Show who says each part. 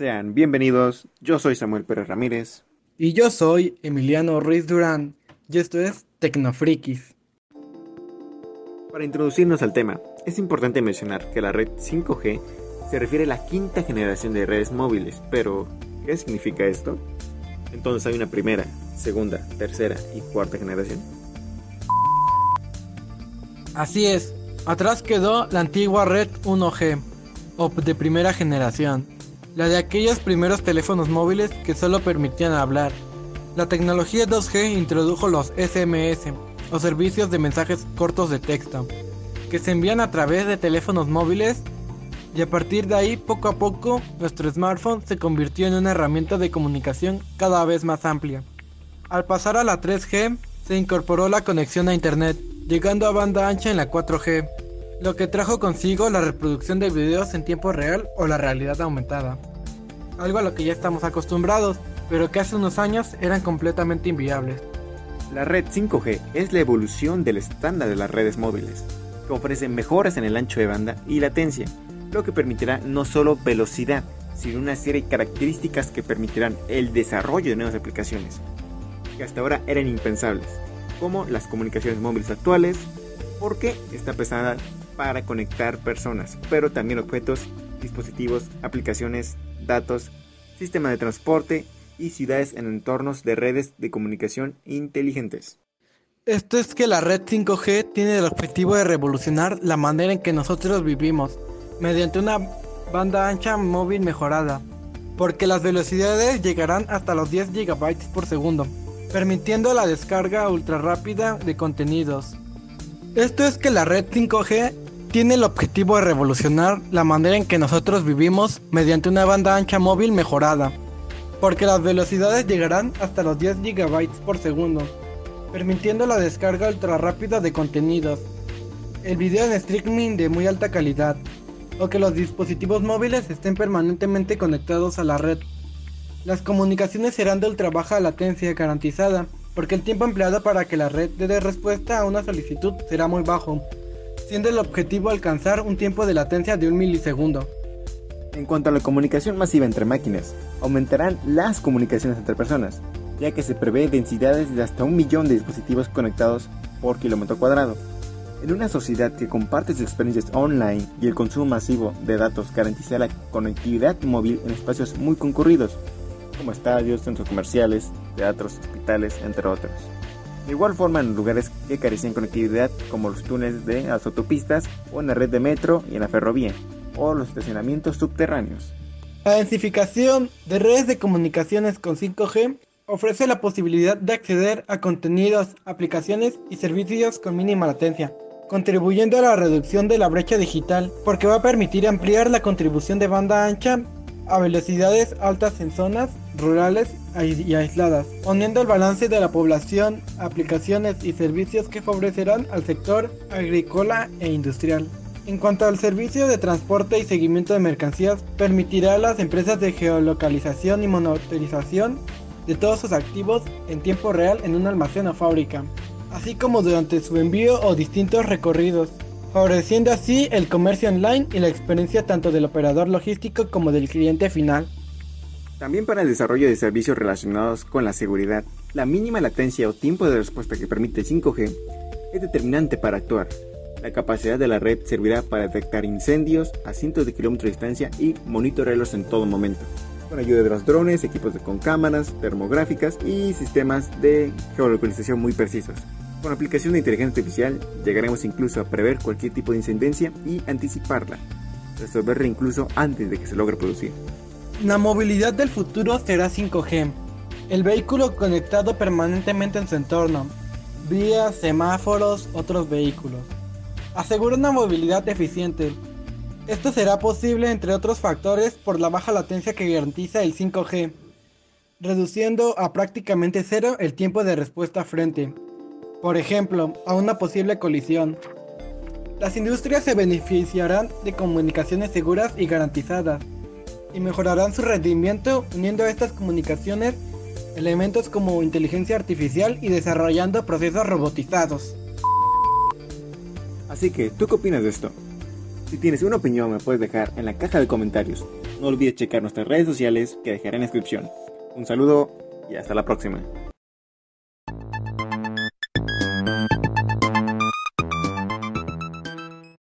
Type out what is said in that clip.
Speaker 1: Sean bienvenidos, yo soy Samuel Pérez Ramírez.
Speaker 2: Y yo soy Emiliano Ruiz Durán, y esto es Tecnofrikis.
Speaker 1: Para introducirnos al tema, es importante mencionar que la red 5G se refiere a la quinta generación de redes móviles, pero ¿qué significa esto? Entonces hay una primera, segunda, tercera y cuarta generación.
Speaker 2: Así es, atrás quedó la antigua red 1G, o de primera generación, la de aquellos primeros teléfonos móviles que solo permitían hablar. La tecnología 2G introdujo los SMS, o servicios de mensajes cortos de texto, que se envían a través de teléfonos móviles y a partir de ahí poco a poco nuestro smartphone se convirtió en una herramienta de comunicación cada vez más amplia. Al pasar a la 3G se incorporó la conexión a internet, llegando a banda ancha en la 4G, lo que trajo consigo la reproducción de videos en tiempo real o la realidad aumentada. Algo a lo que ya estamos acostumbrados, pero que hace unos años eran completamente inviables.
Speaker 1: La red 5G es la evolución del estándar de las redes móviles, que ofrecen mejoras en el ancho de banda y latencia, lo que permitirá no solo velocidad, sino una serie de características que permitirán el desarrollo de nuevas aplicaciones, que hasta ahora eran impensables, como las comunicaciones móviles actuales, porque está pensada para conectar personas, pero también objetos, dispositivos, aplicaciones, datos, sistema de transporte y ciudades en entornos de redes de comunicación inteligentes.
Speaker 2: Esto es que la red 5G tiene el objetivo de revolucionar la manera en que nosotros vivimos, mediante una banda ancha móvil mejorada, porque las velocidades llegarán hasta los 10 GB por segundo, permitiendo la descarga ultra rápida de contenidos. Esto es que la red 5G tiene el objetivo de revolucionar la manera en que nosotros vivimos mediante una banda ancha móvil mejorada, porque las velocidades llegarán hasta los 10 GB por segundo, permitiendo la descarga ultra rápida de contenidos, el video en streaming de muy alta calidad, o que los dispositivos móviles estén permanentemente conectados a la red. Las comunicaciones serán de ultra baja latencia garantizada, porque el tiempo empleado para que la red dé respuesta a una solicitud será muy bajo, siendo el objetivo alcanzar un tiempo de latencia de un milisegundo.
Speaker 1: En cuanto a la comunicación masiva entre máquinas, aumentarán las comunicaciones entre personas, ya que se prevé densidades de hasta un millón de dispositivos conectados por kilómetro cuadrado. En una sociedad que comparte sus experiencias online y el consumo masivo de datos garantiza la conectividad móvil en espacios muy concurridos, como estadios, centros comerciales, teatros, hospitales, entre otros. De igual forma en lugares que carecen conectividad como los túneles de las autopistas o en la red de metro y en la ferrovía, o los estacionamientos subterráneos.
Speaker 2: La densificación de redes de comunicaciones con 5G ofrece la posibilidad de acceder a contenidos, aplicaciones y servicios con mínima latencia, contribuyendo a la reducción de la brecha digital, porque va a permitir ampliar la contribución de banda ancha a velocidades altas en zonas rurales y aisladas, poniendo el balance de la población, aplicaciones y servicios que favorecerán al sector agrícola e industrial. En cuanto al servicio de transporte y seguimiento de mercancías, permitirá a las empresas de geolocalización y monitorización de todos sus activos en tiempo real en un almacén o fábrica, así como durante su envío o distintos recorridos, favoreciendo así el comercio online y la experiencia tanto del operador logístico como del cliente final.
Speaker 1: También para el desarrollo de servicios relacionados con la seguridad, la mínima latencia o tiempo de respuesta que permite 5G es determinante para actuar. La capacidad de la red servirá para detectar incendios a cientos de kilómetros de distancia y monitorearlos en todo momento, con ayuda de los drones, equipos con cámaras termográficas y sistemas de geolocalización muy precisos. Con aplicación de inteligencia artificial llegaremos incluso a prever cualquier tipo de incidencia y anticiparla, resolverla incluso antes de que se logre producir.
Speaker 2: La movilidad del futuro será 5G, el vehículo conectado permanentemente en su entorno, vías, semáforos, otros vehículos. Asegura una movilidad eficiente. Esto será posible entre otros factores por la baja latencia que garantiza el 5G, reduciendo a prácticamente cero el tiempo de respuesta frente, por ejemplo, a una posible colisión. Las industrias se beneficiarán de comunicaciones seguras y garantizadas, y mejorarán su rendimiento uniendo a estas comunicaciones elementos como inteligencia artificial y desarrollando procesos robotizados.
Speaker 1: Así que, ¿tú qué opinas de esto? Si tienes una opinión me puedes dejar en la caja de comentarios. No olvides checar nuestras redes sociales que dejaré en la descripción. Un saludo y hasta la próxima.